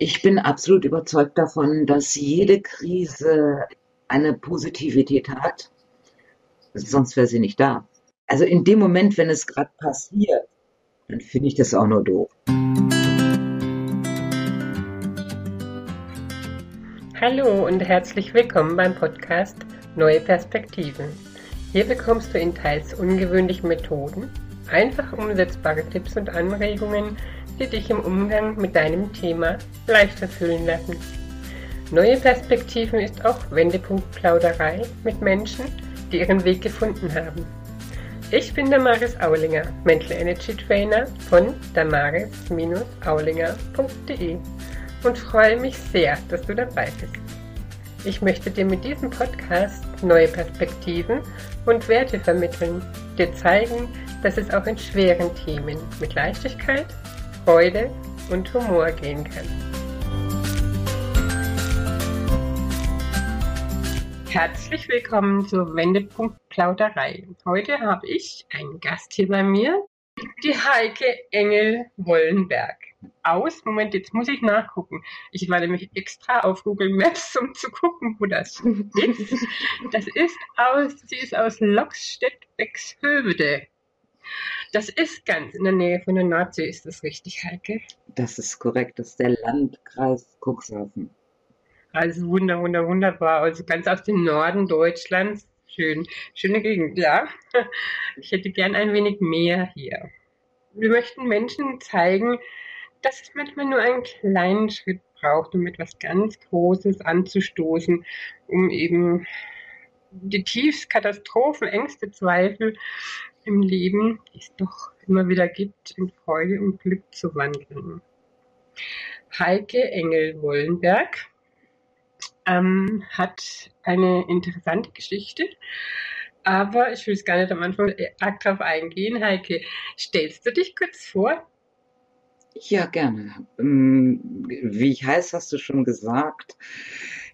Ich bin absolut überzeugt davon, dass jede Krise eine Positivität hat, sonst wäre sie nicht da. Also in dem Moment, wenn es gerade passiert, dann finde ich das auch nur doof. Hallo und herzlich willkommen beim Podcast Neue Perspektiven. Hier bekommst du in teils ungewöhnlichen Methoden einfach umsetzbare Tipps und Anregungen, die dich im Umgang mit deinem Thema leichter fühlen lassen. Neue Perspektiven ist auch Wendepunkt Plauderei mit Menschen, die ihren Weg gefunden haben. Ich bin Damaris Aulinger, Mental Energy Trainer von damaris-aulinger.de und freue mich sehr, dass du dabei bist. Ich möchte dir mit diesem Podcast neue Perspektiven und Werte vermitteln, dir zeigen, dass es auch in schweren Themen mit Leichtigkeit Freude und Humor gehen kann. Herzlich willkommen zur Wendepunkt Plauderei. Heute habe ich einen Gast hier bei mir, die Heike Engel-Wollenberg. Aus, Moment, jetzt muss ich nachgucken. Ich war nämlich extra auf Google Maps, um zu gucken, wo das ist. Das ist aus, sie ist aus Lockstedt-Bexhövede. Das ist ganz in der Nähe von der Nordsee, ist das richtig, Heike? Das ist korrekt, das ist der Landkreis Cuxhaven. Also wunder, wunder, wunderbar. Also ganz aus dem Norden Deutschlands. Schön, schöne Gegend, ja. Ich hätte gern ein wenig mehr hier. Wir möchten Menschen zeigen, dass es manchmal nur einen kleinen Schritt braucht, um etwas ganz Großes anzustoßen, um eben die tiefsten Katastrophen, Ängste, Zweifel im Leben, die es doch immer wieder gibt, in Freude und Glück zu wandeln. Heike Engel-Wollenberg ähm, hat eine interessante Geschichte, aber ich will es gar nicht am Anfang arg drauf eingehen. Heike, stellst du dich kurz vor? Ja, gerne. Ähm, wie ich heiße, hast du schon gesagt.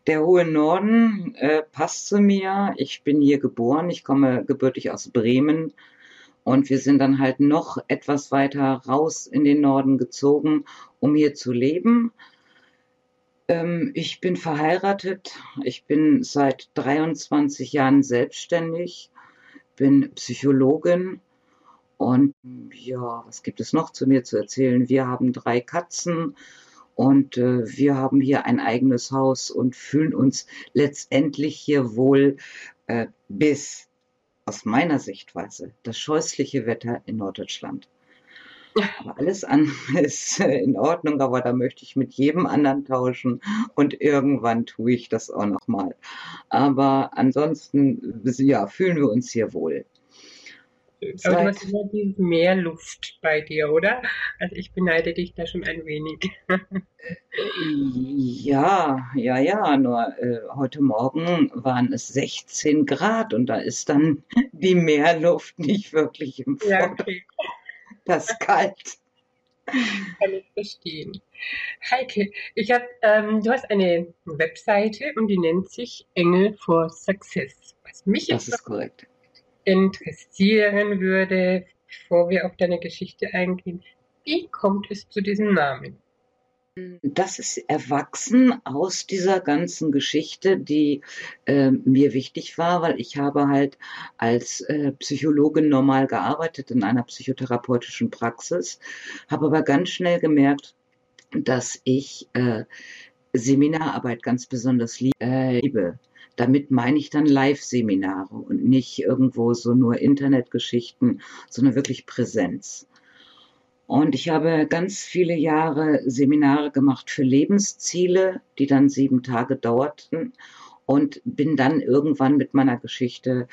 Der hohe Norden äh, passt zu mir. Ich bin hier geboren. Ich komme gebürtig aus Bremen, und wir sind dann halt noch etwas weiter raus in den Norden gezogen, um hier zu leben. Ähm, ich bin verheiratet. Ich bin seit 23 Jahren selbstständig, bin Psychologin. Und ja, was gibt es noch zu mir zu erzählen? Wir haben drei Katzen und äh, wir haben hier ein eigenes Haus und fühlen uns letztendlich hier wohl äh, bis aus meiner Sichtweise das scheußliche Wetter in Norddeutschland. Aber alles andere ist äh, in Ordnung, aber da möchte ich mit jedem anderen tauschen und irgendwann tue ich das auch nochmal. Aber ansonsten, ja, fühlen wir uns hier wohl. Aber du hast immer diese Meerluft bei dir, oder? Also ich beneide dich da schon ein wenig. ja, ja, ja. Nur äh, heute Morgen waren es 16 Grad und da ist dann die Meerluft nicht wirklich im Vordergrund. Ja, okay. Das ist kalt. Kann ich verstehen. Heike, ich hab, ähm, du hast eine Webseite und die nennt sich Engel for Success. Was mich das ist korrekt interessieren würde, bevor wir auf deine Geschichte eingehen, wie kommt es zu diesem Namen? Das ist erwachsen aus dieser ganzen Geschichte, die äh, mir wichtig war, weil ich habe halt als äh, Psychologin normal gearbeitet in einer psychotherapeutischen Praxis, habe aber ganz schnell gemerkt, dass ich äh, Seminararbeit ganz besonders äh, liebe. Damit meine ich dann Live-Seminare und nicht irgendwo so nur Internetgeschichten, sondern wirklich Präsenz. Und ich habe ganz viele Jahre Seminare gemacht für Lebensziele, die dann sieben Tage dauerten und bin dann irgendwann mit meiner Geschichte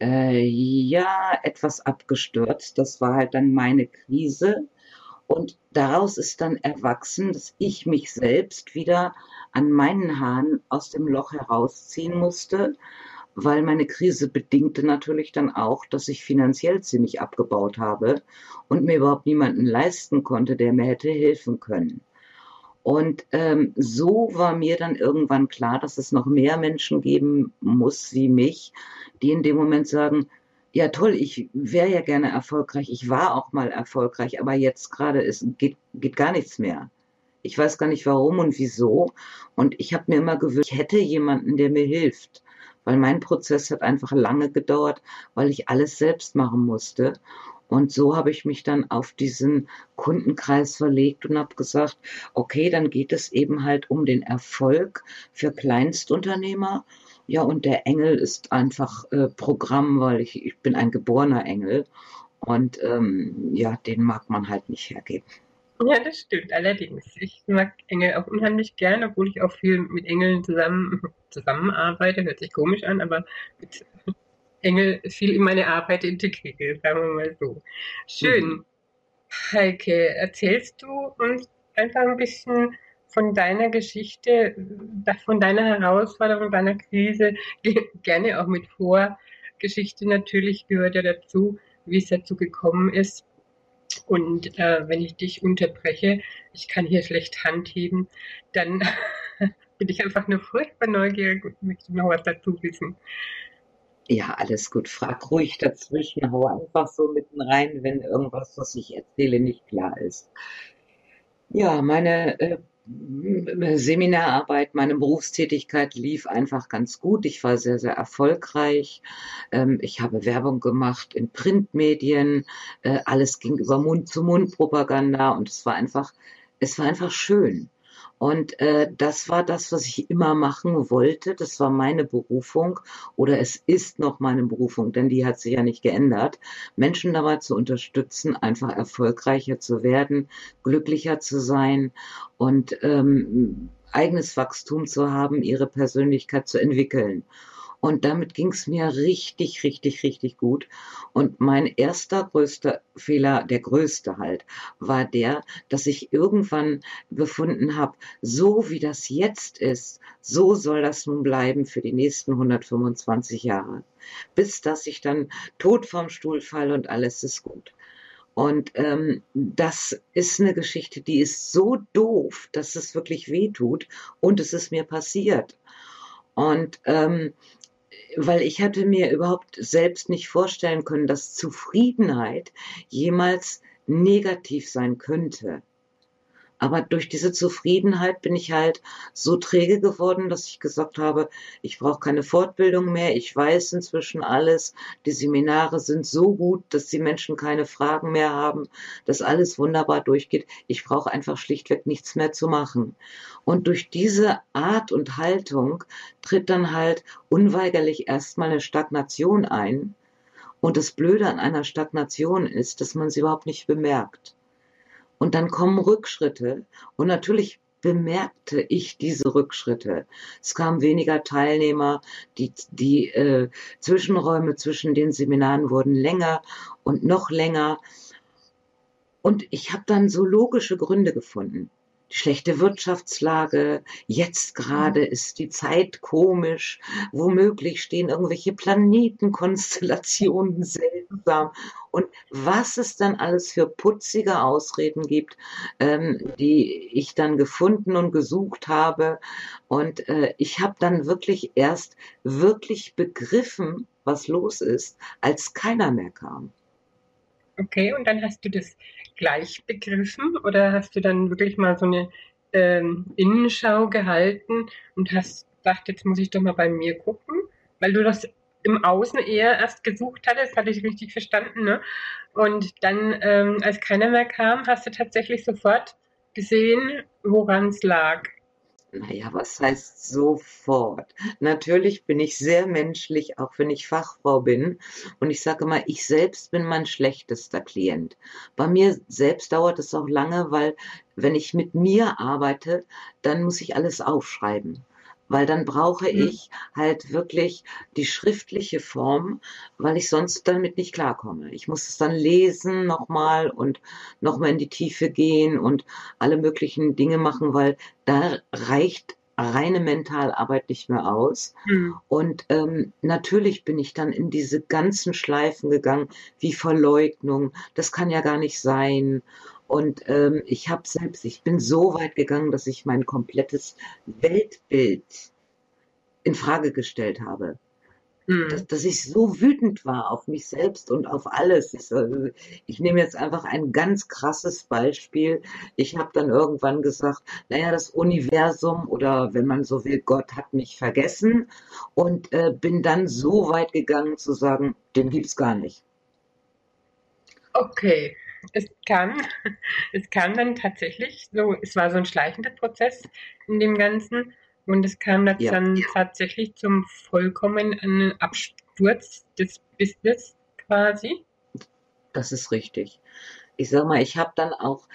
äh, ja etwas abgestürzt. Das war halt dann meine Krise und daraus ist dann erwachsen, dass ich mich selbst wieder an meinen Haaren aus dem Loch herausziehen musste, weil meine Krise bedingte natürlich dann auch, dass ich finanziell ziemlich abgebaut habe und mir überhaupt niemanden leisten konnte, der mir hätte helfen können. Und ähm, so war mir dann irgendwann klar, dass es noch mehr Menschen geben muss wie mich, die in dem Moment sagen, ja toll, ich wäre ja gerne erfolgreich, ich war auch mal erfolgreich, aber jetzt gerade geht, geht gar nichts mehr. Ich weiß gar nicht warum und wieso. Und ich habe mir immer gewünscht, ich hätte jemanden, der mir hilft. Weil mein Prozess hat einfach lange gedauert, weil ich alles selbst machen musste. Und so habe ich mich dann auf diesen Kundenkreis verlegt und habe gesagt, okay, dann geht es eben halt um den Erfolg für Kleinstunternehmer. Ja, und der Engel ist einfach äh, Programm, weil ich, ich bin ein geborener Engel. Und ähm, ja, den mag man halt nicht hergeben. Ja, das stimmt, allerdings. Ich mag Engel auch unheimlich gern, obwohl ich auch viel mit Engeln zusammen, zusammenarbeite. Hört sich komisch an, aber mit Engel viel in meine Arbeit integriere, sagen wir mal so. Schön. Mhm. Heike, erzählst du uns einfach ein bisschen von deiner Geschichte, von deiner Herausforderung, deiner Krise, gerne auch mit Vorgeschichte natürlich gehört ja dazu, wie es dazu gekommen ist. Und äh, wenn ich dich unterbreche, ich kann hier schlecht Hand heben, dann bin ich einfach nur furchtbar neugierig und möchte noch was dazu wissen. Ja, alles gut. Frag ruhig dazwischen, hau einfach so mitten rein, wenn irgendwas, was ich erzähle, nicht klar ist. Ja, meine äh, Seminararbeit, meine Berufstätigkeit lief einfach ganz gut. Ich war sehr, sehr erfolgreich. Ähm, ich habe Werbung gemacht in Printmedien. Äh, alles ging über Mund-zu-Mund-Propaganda und es war einfach, es war einfach schön. Und äh, das war das, was ich immer machen wollte. Das war meine Berufung oder es ist noch meine Berufung, denn die hat sich ja nicht geändert. Menschen dabei zu unterstützen, einfach erfolgreicher zu werden, glücklicher zu sein und ähm, eigenes Wachstum zu haben, ihre Persönlichkeit zu entwickeln. Und damit ging es mir richtig, richtig, richtig gut. Und mein erster größter Fehler, der größte halt, war der, dass ich irgendwann befunden habe, so wie das jetzt ist, so soll das nun bleiben für die nächsten 125 Jahre. Bis dass ich dann tot vom Stuhl falle und alles ist gut. Und ähm, das ist eine Geschichte, die ist so doof, dass es wirklich weh tut. Und es ist mir passiert. Und ähm, weil ich hatte mir überhaupt selbst nicht vorstellen können, dass Zufriedenheit jemals negativ sein könnte. Aber durch diese Zufriedenheit bin ich halt so träge geworden, dass ich gesagt habe, ich brauche keine Fortbildung mehr, ich weiß inzwischen alles, die Seminare sind so gut, dass die Menschen keine Fragen mehr haben, dass alles wunderbar durchgeht. Ich brauche einfach schlichtweg nichts mehr zu machen. Und durch diese Art und Haltung tritt dann halt unweigerlich erstmal eine Stagnation ein. Und das Blöde an einer Stagnation ist, dass man sie überhaupt nicht bemerkt. Und dann kommen Rückschritte. Und natürlich bemerkte ich diese Rückschritte. Es kamen weniger Teilnehmer, die, die äh, Zwischenräume zwischen den Seminaren wurden länger und noch länger. Und ich habe dann so logische Gründe gefunden schlechte Wirtschaftslage, jetzt gerade mhm. ist die Zeit komisch, womöglich stehen irgendwelche Planetenkonstellationen seltsam und was es dann alles für putzige Ausreden gibt, ähm, die ich dann gefunden und gesucht habe und äh, ich habe dann wirklich erst wirklich begriffen, was los ist, als keiner mehr kam. Okay, und dann hast du das gleich begriffen oder hast du dann wirklich mal so eine ähm, Innenschau gehalten und hast gedacht, jetzt muss ich doch mal bei mir gucken, weil du das im Außen eher erst gesucht hattest, hatte ich richtig verstanden, ne? Und dann, ähm, als keiner mehr kam, hast du tatsächlich sofort gesehen, woran es lag. Naja, was heißt sofort? Natürlich bin ich sehr menschlich, auch wenn ich Fachfrau bin. Und ich sage mal, ich selbst bin mein schlechtester Klient. Bei mir selbst dauert es auch lange, weil wenn ich mit mir arbeite, dann muss ich alles aufschreiben weil dann brauche mhm. ich halt wirklich die schriftliche Form, weil ich sonst damit nicht klarkomme. Ich muss es dann lesen nochmal und nochmal in die Tiefe gehen und alle möglichen Dinge machen, weil da reicht reine Mentalarbeit nicht mehr aus. Mhm. Und ähm, natürlich bin ich dann in diese ganzen Schleifen gegangen, wie Verleugnung, das kann ja gar nicht sein. Und ähm, ich habe selbst, ich bin so weit gegangen, dass ich mein komplettes Weltbild in Frage gestellt habe. mhm. dass, dass, ich so wütend war auf mich selbst und auf alles. Ich, also, ich nehme jetzt einfach ein ganz krasses Beispiel. Ich habe dann irgendwann gesagt, naja, das Universum oder wenn man so will, Gott hat mich vergessen und äh, bin dann so weit gegangen zu sagen, den gibt's gar nicht. Okay. Es kann, es kann dann tatsächlich so, es war so ein schleichender Prozess in dem Ganzen und es kam dann ja. tatsächlich zum vollkommenen Absturz des Business quasi. Das ist richtig. Ich sag mal, ich habe dann auch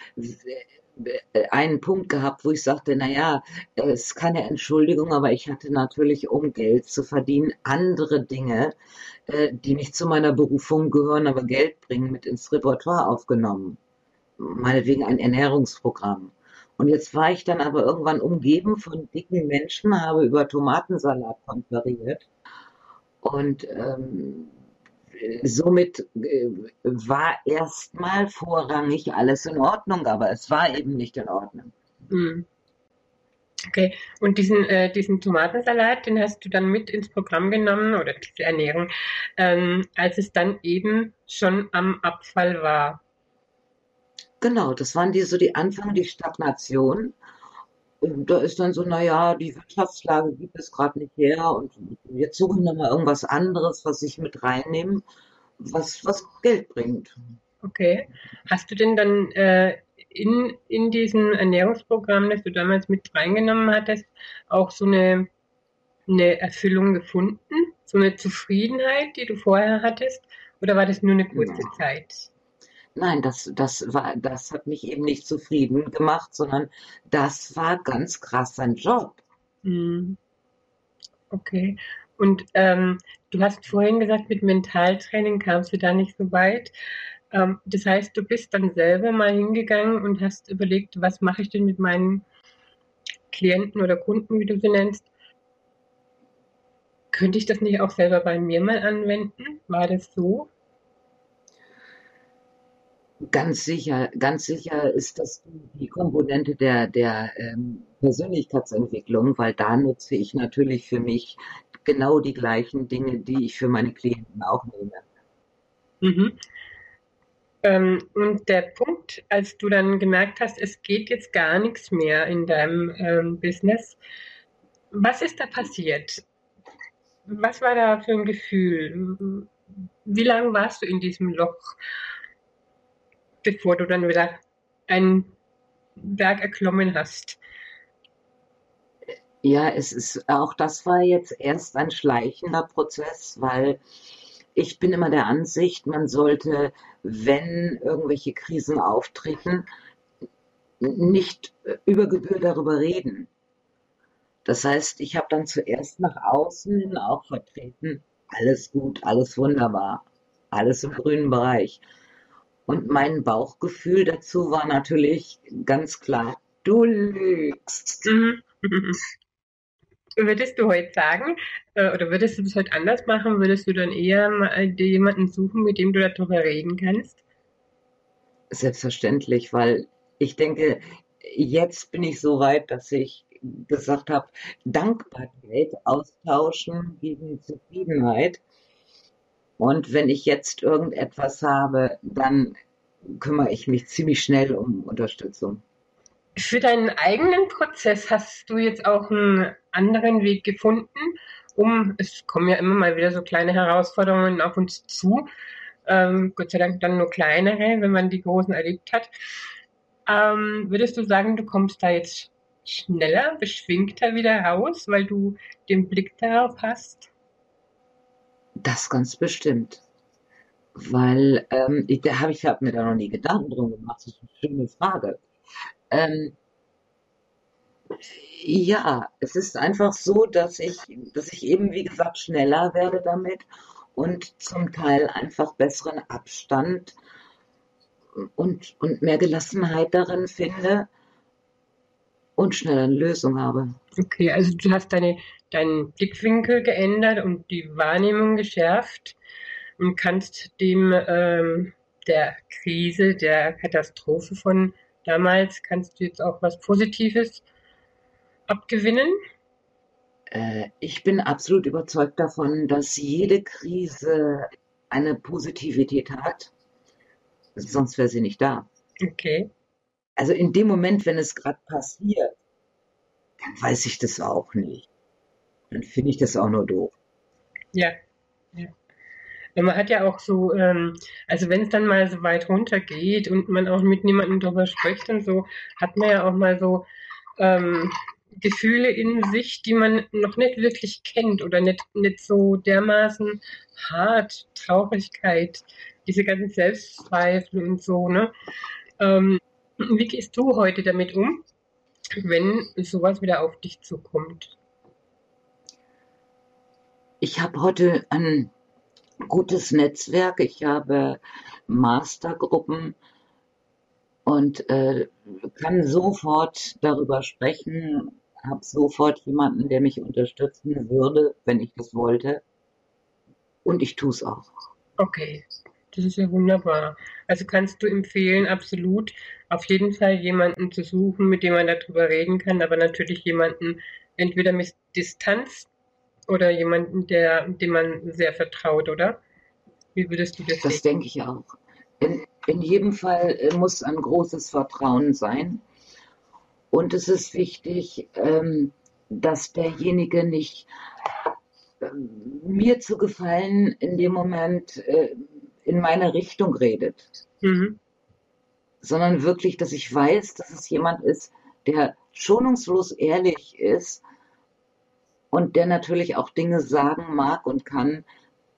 einen Punkt gehabt, wo ich sagte, naja, es ist keine Entschuldigung, aber ich hatte natürlich, um Geld zu verdienen, andere Dinge, äh, die nicht zu meiner Berufung gehören, aber Geld bringen, mit ins Repertoire aufgenommen. Meinetwegen ein Ernährungsprogramm. Und jetzt war ich dann aber irgendwann umgeben von dicken Menschen, habe über Tomatensalat konferiert. Und ähm, somit äh, war erstmal vorrangig alles in Ordnung, aber es war eben nicht in Ordnung. Mhm. Okay, und diesen, äh, diesen Tomatensalat, den hast du dann mit ins Programm genommen oder diese Ernährung, ähm, als es dann eben schon am Abfall war. Genau, das waren die so die Anfang, die Stagnation. Da ist dann so, naja, die Wirtschaftslage gibt es gerade nicht her und jetzt suchen wir mal irgendwas anderes, was ich mit reinnehme, was, was Geld bringt. Okay. Hast du denn dann äh, in, in diesem Ernährungsprogramm, das du damals mit reingenommen hattest, auch so eine, eine Erfüllung gefunden? So eine Zufriedenheit, die du vorher hattest? Oder war das nur eine kurze ja. Zeit? Nein, das, das war, das hat mich eben nicht zufrieden gemacht, sondern das war ganz krass ein Job. Mhm. Okay. Und ähm, du hast vorhin gesagt, mit Mentaltraining kamst du da nicht so weit. Ähm, das heißt, du bist dann selber mal hingegangen und hast überlegt, was mache ich denn mit meinen Klienten oder Kunden, wie du sie nennst? Könnte ich das nicht auch selber bei mir mal anwenden? War das so? Ganz sicher, ganz sicher ist das die Komponente der, der ähm, Persönlichkeitsentwicklung, weil da nutze ich natürlich für mich genau die gleichen Dinge, die ich für meine Klienten auch nehme. Mhm. Ähm, und der Punkt, als du dann gemerkt hast, es geht jetzt gar nichts mehr in deinem ähm, Business, was ist da passiert? Was war da für ein Gefühl? Wie lange warst du in diesem Loch? Bevor du dann wieder einen Berg erklommen hast. Ja, es ist auch das war jetzt erst ein schleichender Prozess, weil ich bin immer der Ansicht, man sollte, wenn irgendwelche Krisen auftreten, nicht über Gebühr darüber reden. Das heißt, ich habe dann zuerst nach außen hin auch vertreten, alles gut, alles wunderbar, alles im grünen Bereich. Und mein Bauchgefühl dazu war natürlich ganz klar, du lügst. Mhm. Würdest du heute sagen, äh, oder würdest du das heute anders machen? Würdest du dann eher mal dir jemanden suchen, mit dem du darüber reden kannst? Selbstverständlich, weil ich denke, jetzt bin ich so weit, dass ich gesagt habe, Dankbarkeit austauschen gegen Zufriedenheit. Und wenn ich jetzt irgendetwas habe, dann kümmere ich mich ziemlich schnell um Unterstützung. Für deinen eigenen Prozess hast du jetzt auch einen anderen Weg gefunden, um, es kommen ja immer mal wieder so kleine Herausforderungen auf uns zu, ähm, Gott sei Dank dann nur kleinere, wenn man die großen erlebt hat. Ähm, würdest du sagen, du kommst da jetzt schneller, beschwingter wieder raus, weil du den Blick darauf hast? Das ganz bestimmt. Weil, ähm, ich, da habe ich hab mir da noch nie Gedanken drum gemacht. Das ist eine schöne Frage. Ähm, ja, es ist einfach so, dass ich, dass ich eben, wie gesagt, schneller werde damit und zum Teil einfach besseren Abstand und, und mehr Gelassenheit darin finde und schneller eine Lösung habe. Okay, also du hast deine, deinen Blickwinkel geändert und die Wahrnehmung geschärft und kannst dem ähm, der Krise, der Katastrophe von damals, kannst du jetzt auch was Positives abgewinnen? Äh, ich bin absolut überzeugt davon, dass jede Krise eine Positivität hat, sonst wäre sie nicht da. Okay. Also in dem Moment, wenn es gerade passiert, dann weiß ich das auch nicht. Dann finde ich das auch nur doof. Ja. ja. Man hat ja auch so, ähm, also wenn es dann mal so weit runter geht und man auch mit niemandem drüber spricht und so, hat man ja auch mal so ähm, Gefühle in sich, die man noch nicht wirklich kennt oder nicht, nicht so dermaßen hart, Traurigkeit, diese ganzen Selbstzweifel und so, ne? Ähm, wie gehst du heute damit um, wenn sowas wieder auf dich zukommt? Ich habe heute ein gutes Netzwerk. Ich habe Mastergruppen und äh, kann sofort darüber sprechen, habe sofort jemanden, der mich unterstützen würde, wenn ich das wollte. Und ich tue es auch. Okay, das ist ja wunderbar. Also kannst du empfehlen, absolut auf jeden Fall jemanden zu suchen, mit dem man darüber reden kann, aber natürlich jemanden entweder mit Distanz oder jemanden, der, dem man sehr vertraut, oder? Wie würdest du das sehen? Das denke ich auch. In, in jedem Fall äh, muss ein großes Vertrauen sein. Und es ist wichtig, ähm, dass derjenige nicht äh, mir zu gefallen in dem Moment äh, in meine Richtung redet, mhm. sondern wirklich, dass ich weiß, dass es jemand ist, der schonungslos ehrlich ist und der natürlich auch Dinge sagen mag und kann,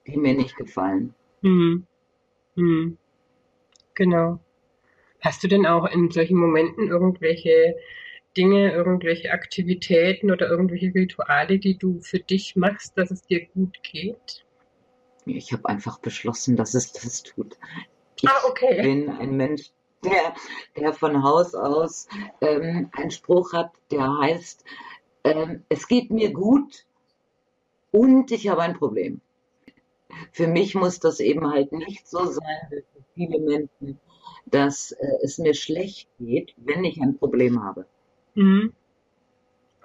die mir nicht gefallen. Mhm. Mhm. Genau. Hast du denn auch in solchen Momenten irgendwelche Dinge, irgendwelche Aktivitäten oder irgendwelche Rituale, die du für dich machst, dass es dir gut geht? Ich habe einfach beschlossen, dass es das tut. Ich ah, okay. bin ein Mensch, der, der von Haus aus ähm, einen Spruch hat, der heißt, ähm, es geht mir gut und ich habe ein Problem. Für mich muss das eben halt nicht so sein wie für viele Menschen, dass äh, es mir schlecht geht, wenn ich ein Problem habe. Mhm.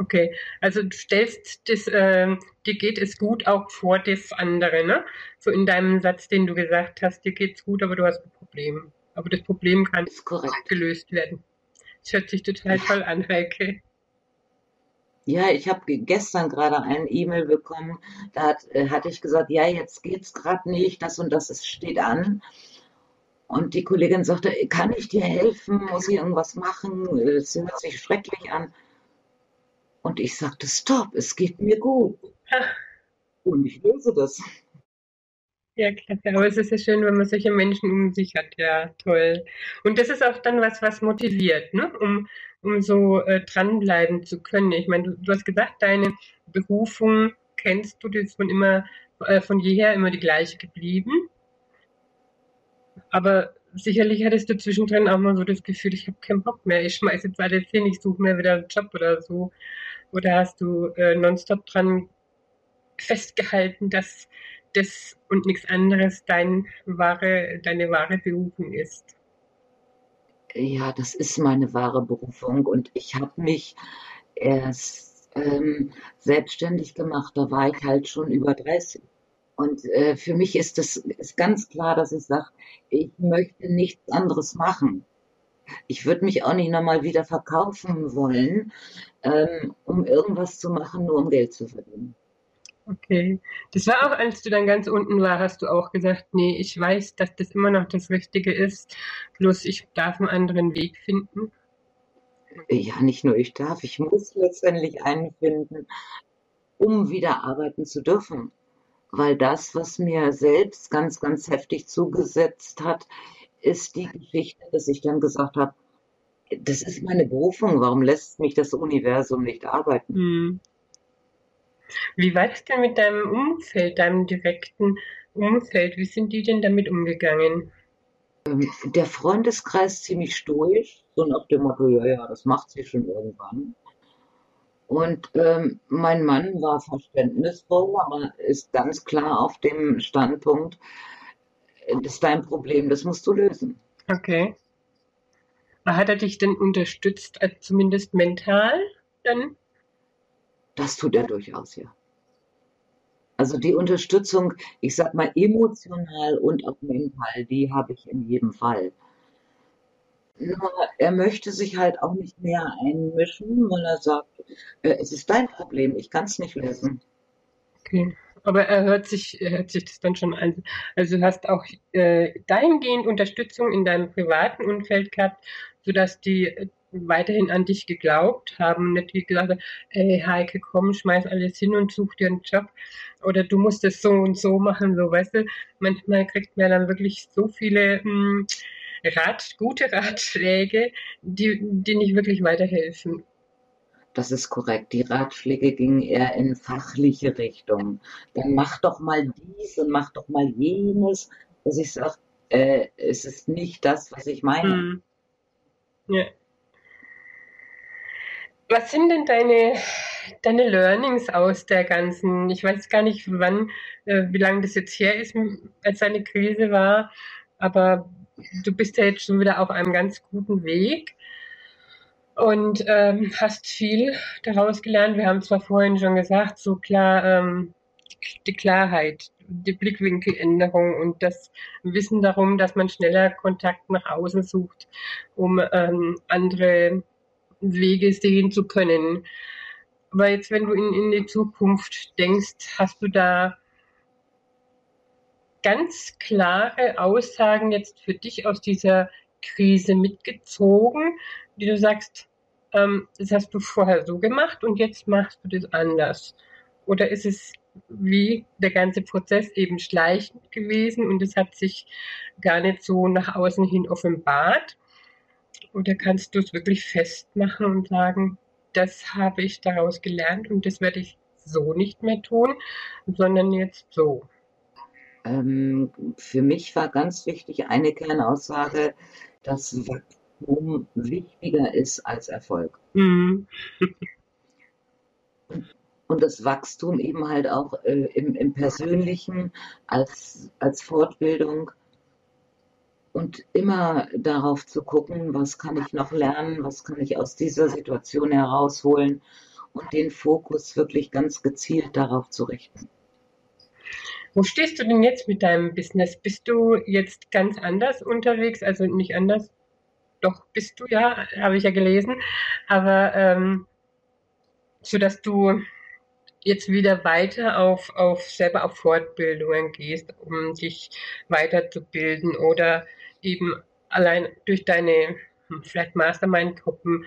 Okay, also du stellst das, äh, dir geht es gut auch vor das andere, ne? So in deinem Satz, den du gesagt hast, dir geht es gut, aber du hast ein Problem. Aber das Problem kann gelöst werden. Das hört sich total toll an, Heike. Ja, ich habe gestern gerade ein E-Mail bekommen, da hat, äh, hatte ich gesagt, ja, jetzt geht's gerade nicht, das und das steht an. Und die Kollegin sagte, kann ich dir helfen? Muss ich irgendwas machen? Es hört sich schrecklich an. Und ich sagte, stopp, es geht mir gut. Und ich löse das. Ja, klasse. Aber es ist ja schön, wenn man solche Menschen um sich hat. Ja, toll. Und das ist auch dann was, was motiviert, ne? Um, um so äh, dranbleiben zu können. Ich meine, du, du hast gesagt, deine Berufung kennst du, die ist von immer, äh, von jeher immer die gleiche geblieben. Aber sicherlich hattest du zwischendrin auch mal so das Gefühl, ich habe keinen Bock mehr, ich schmeiße jetzt alles hin, ich suche mir wieder einen Job oder so. Oder hast du äh, nonstop dran festgehalten, dass das und nichts anderes dein wahre, deine wahre Berufung ist? Ja, das ist meine wahre Berufung und ich habe mich erst ähm, selbstständig gemacht, da war ich halt schon über 30. Und äh, für mich ist das ist ganz klar, dass ich sage, ich möchte nichts anderes machen. Ich würde mich auch nicht nochmal wieder verkaufen wollen, ähm, um irgendwas zu machen, nur um Geld zu verdienen. Okay. Das war auch, als du dann ganz unten war, hast du auch gesagt, nee, ich weiß, dass das immer noch das Richtige ist, bloß ich darf einen anderen Weg finden. Ja, nicht nur ich darf, ich muss letztendlich einen finden, um wieder arbeiten zu dürfen weil das, was mir selbst ganz, ganz heftig zugesetzt hat, ist die Geschichte, dass ich dann gesagt habe, das ist meine Berufung, warum lässt mich das Universum nicht arbeiten? Hm. Wie war es denn mit deinem Umfeld, deinem direkten Umfeld? Wie sind die denn damit umgegangen? Ähm, der Freundeskreis ziemlich stoisch, so nach dem Motto, ja, ja, das macht sie schon irgendwann. Und ähm, mein Mann war verständnisvoll, aber ist ganz klar auf dem Standpunkt, das ist dein Problem, das musst du lösen. Okay. Hat er dich denn unterstützt, also zumindest mental dann? Das tut er durchaus, ja. Also die Unterstützung, ich sag mal emotional und auch mental, die habe ich in jedem Fall. Nur er möchte sich halt auch nicht mehr einmischen, weil er sagt, äh, es ist dein Problem, ich kann es nicht lösen. Okay. Aber er hört sich, er hört sich das dann schon an. Also du hast auch äh, dahingehend Unterstützung in deinem privaten Umfeld gehabt, sodass die weiterhin an dich geglaubt haben, nicht wie gesagt, ey Heike, komm, schmeiß alles hin und such dir einen Job oder du musst es so und so machen, so weißt du. Manchmal kriegt man dann wirklich so viele mh, hm, Rat, gute Ratschläge, die, die nicht wirklich weiterhelfen. Das ist korrekt. Die Ratschläge gingen eher in fachliche Richtung. Dann mach doch mal dies und mach doch mal jenes. Dass ich sage, äh, es ist nicht das, was ich meine. Hm. Ja. Was sind denn deine, deine Learnings aus der ganzen, ich weiß gar nicht, wann, äh, wie lange das jetzt her ist, als deine Krise war, aber du bist ja jetzt schon wieder auf einem ganz guten Weg und ähm, hast viel daraus gelernt. Wir haben zwar vorhin schon gesagt, so klar, ähm, die Klarheit, die Blickwinkeländerung und das Wissen darum, dass man schneller Kontakt nach außen sucht, um ähm, andere Wege sehen zu können. Aber jetzt, wenn du in, in die Zukunft denkst, hast du da ganz klare Aussagen jetzt für dich aus dieser Krise mitgezogen, die du sagst, ähm, das hast du vorher so gemacht und jetzt machst du das anders? Oder ist es wie der ganze Prozess eben schleichend gewesen und es hat sich gar nicht so nach außen hin offenbart? Oder kannst du es wirklich festmachen und sagen, das habe ich daraus gelernt und das werde ich so nicht mehr tun, sondern jetzt so? Ähm, für mich war ganz wichtig eine Kernaussage, dass Wachstum wichtiger ist als Erfolg. Mhm. und das Wachstum eben halt auch äh, im, im Persönlichen als, als Fortbildung und immer darauf zu gucken, was kann ich noch lernen, was kann ich aus dieser Situation herausholen und den Fokus wirklich ganz gezielt darauf zu richten. Wo stehst du denn jetzt mit deinem Business? Bist du jetzt ganz anders unterwegs? Also nicht anders? Doch, bist du ja, habe ich ja gelesen. Aber ähm, so dass du jetzt wieder weiter auf, auf selber auf Fortbildungen gehst, um dich weiterzubilden oder eben allein durch deine hm, vielleicht Mastermind-Gruppen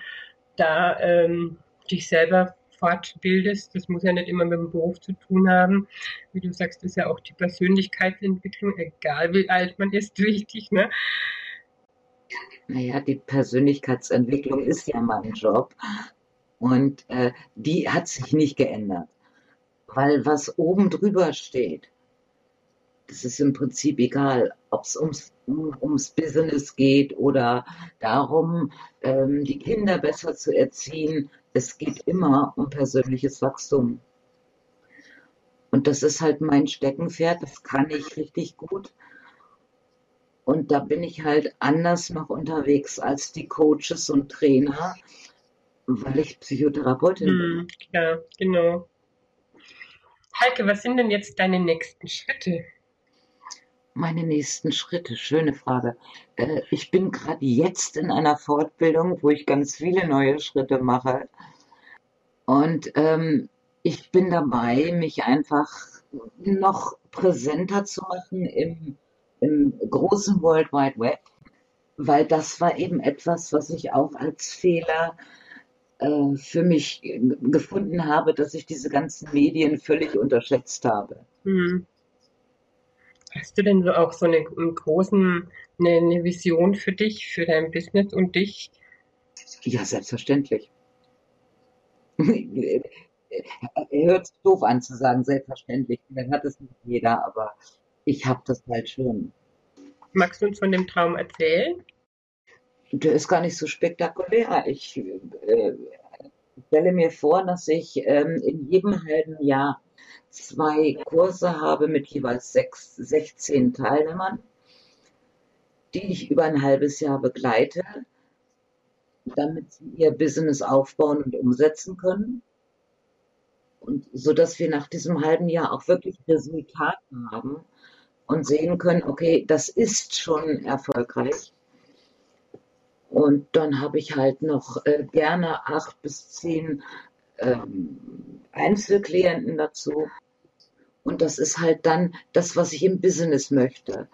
da ähm, dich selber fortbildest. Das muss ja nicht immer mit dem Beruf zu tun haben. Wie du sagst, ist ja auch die Persönlichkeitsentwicklung, egal wie alt man ist, wichtig. Ne? Naja, die Persönlichkeitsentwicklung ist ja mein Job und äh, die hat sich nicht geändert, weil was oben drüber steht, das ist im Prinzip egal, ob es ums, um, ums Business geht oder darum, ähm, die Kinder besser zu erziehen. Es geht immer um persönliches Wachstum. Und das ist halt mein Steckenpferd, das kann ich richtig gut. Und da bin ich halt anders noch unterwegs als die Coaches und Trainer, weil ich Psychotherapeutin hm, bin. Ja, genau. Heike, was sind denn jetzt deine nächsten Schritte? Meine nächsten Schritte, schöne Frage. Äh, ich bin gerade jetzt in einer Fortbildung, wo ich ganz viele neue Schritte mache. Und ähm, ich bin dabei, mich einfach noch präsenter zu machen im, im großen World Wide Web, weil das war eben etwas, was ich auch als Fehler äh, für mich gefunden habe, dass ich diese ganzen Medien völlig unterschätzt habe. Mhm. Hast du denn so auch so eine, einen großen, eine, eine Vision für dich, für dein Business und dich? Ja, selbstverständlich. Hört sich doof an zu sagen, selbstverständlich. Dann hat es nicht jeder, aber ich habe das halt schon. Magst du uns von dem Traum erzählen? Der ist gar nicht so spektakulär. Ich äh, stelle mir vor, dass ich ähm, in jedem halben Jahr zwei Kurse habe mit jeweils sechs, 16 Teilnehmern, die ich über ein halbes Jahr begleite, damit sie ihr Business aufbauen und umsetzen können. Und so dass wir nach diesem halben Jahr auch wirklich Resultate haben und sehen können, okay, das ist schon erfolgreich. Und dann habe ich halt noch äh, gerne acht bis zehn ähm, Einzelklienten dazu. Und das ist halt dann das, was ich im Business möchte.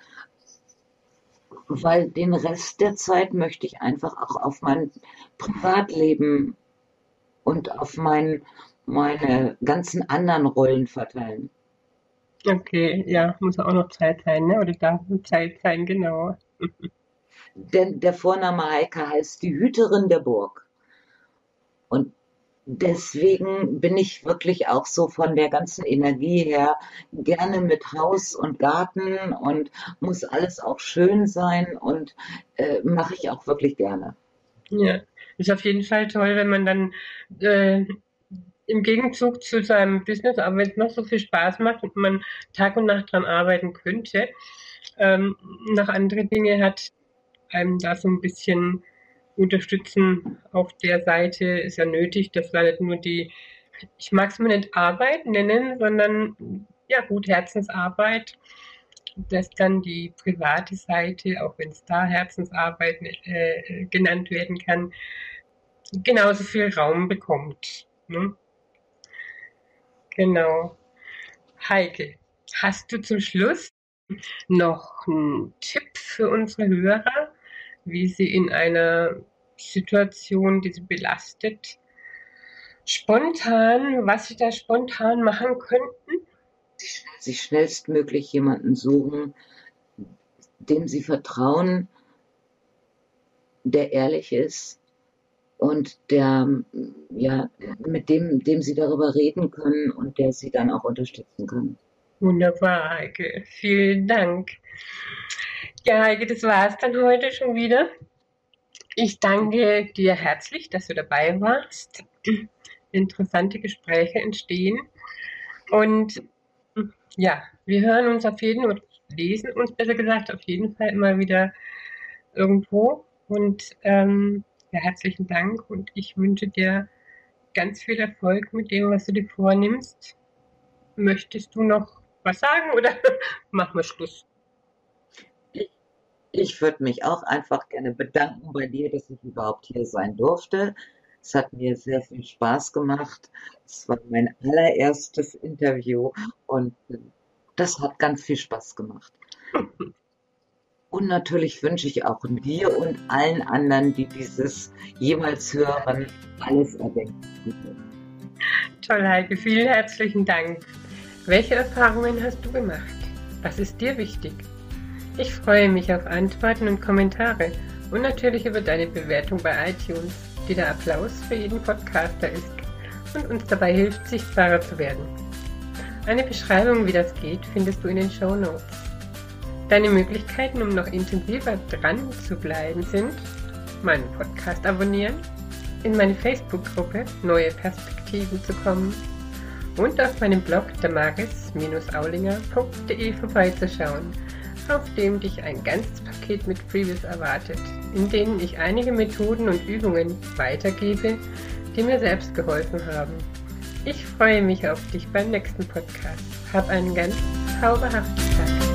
Weil den Rest der Zeit möchte ich einfach auch auf mein Privatleben und auf mein, meine ganzen anderen Rollen verteilen. Okay, ja, muss auch noch Zeit sein, ne? Oder darf Zeit sein, genau. Denn der Vorname Heike heißt die Hüterin der Burg. Und deswegen bin ich wirklich auch so von der ganzen Energie her gerne mit Haus und Garten und muss alles auch schön sein und äh, mache ich auch wirklich gerne. Ja, ist auf jeden Fall toll, wenn man dann äh, im Gegenzug zu seinem Business, aber wenn es noch so viel Spaß macht und man Tag und Nacht dran arbeiten könnte, ähm, noch andere Dinge hat, einem da so ein bisschen unterstützen auf der Seite ist ja nötig, dass da nicht nur die, ich mag es mal nicht Arbeit nennen, sondern ja gut, Herzensarbeit, dass dann die private Seite, auch wenn es da Herzensarbeit äh, genannt werden kann, genauso viel Raum bekommt. Ne? Genau. Heike, hast du zum Schluss noch einen Tipp für unsere Hörer, wie sie in einer Situation, die sie belastet, spontan, was sie da spontan machen könnten? Sich schnellstmöglich jemanden suchen, dem sie vertrauen, der ehrlich ist und der, ja, mit dem, dem sie darüber reden können und der sie dann auch unterstützen kann. Wunderbar, Heike. Vielen Dank. Ja, Heike, das war es dann heute schon wieder. Ich danke dir herzlich, dass du dabei warst. Interessante Gespräche entstehen. Und ja, wir hören uns auf jeden Fall, lesen uns besser gesagt, auf jeden Fall immer wieder irgendwo. Und ähm, ja, herzlichen Dank und ich wünsche dir ganz viel Erfolg mit dem, was du dir vornimmst. Möchtest du noch was sagen oder machen wir Schluss? Ich, ich würde mich auch einfach gerne bedanken bei dir, dass ich überhaupt hier sein durfte. Es hat mir sehr viel Spaß gemacht. Es war mein allererstes Interview und das hat ganz viel Spaß gemacht. Und natürlich wünsche ich auch dir und allen anderen, die dieses jemals hören, alles erdenken. Toll, Heike. Vielen herzlichen Dank. Welche Erfahrungen hast du gemacht? Was ist dir wichtig? Ich freue mich auf Antworten und Kommentare und natürlich über deine Bewertung bei iTunes, die der Applaus für jeden Podcaster ist und uns dabei hilft, sichtbarer zu werden. Eine Beschreibung, wie das geht, findest du in den Show Notes. Deine Möglichkeiten, um noch intensiver dran zu bleiben, sind meinen Podcast abonnieren, in meine Facebook-Gruppe Neue Perspektiven zu kommen und auf meinem Blog damaris-aulinger.de vorbeizuschauen, auf dem dich ein ganzes Paket mit Freebies erwartet, in denen ich einige Methoden und Übungen weitergebe, die mir selbst geholfen haben. Ich freue mich auf dich beim nächsten Podcast. Hab einen ganz zauberhaften Tag.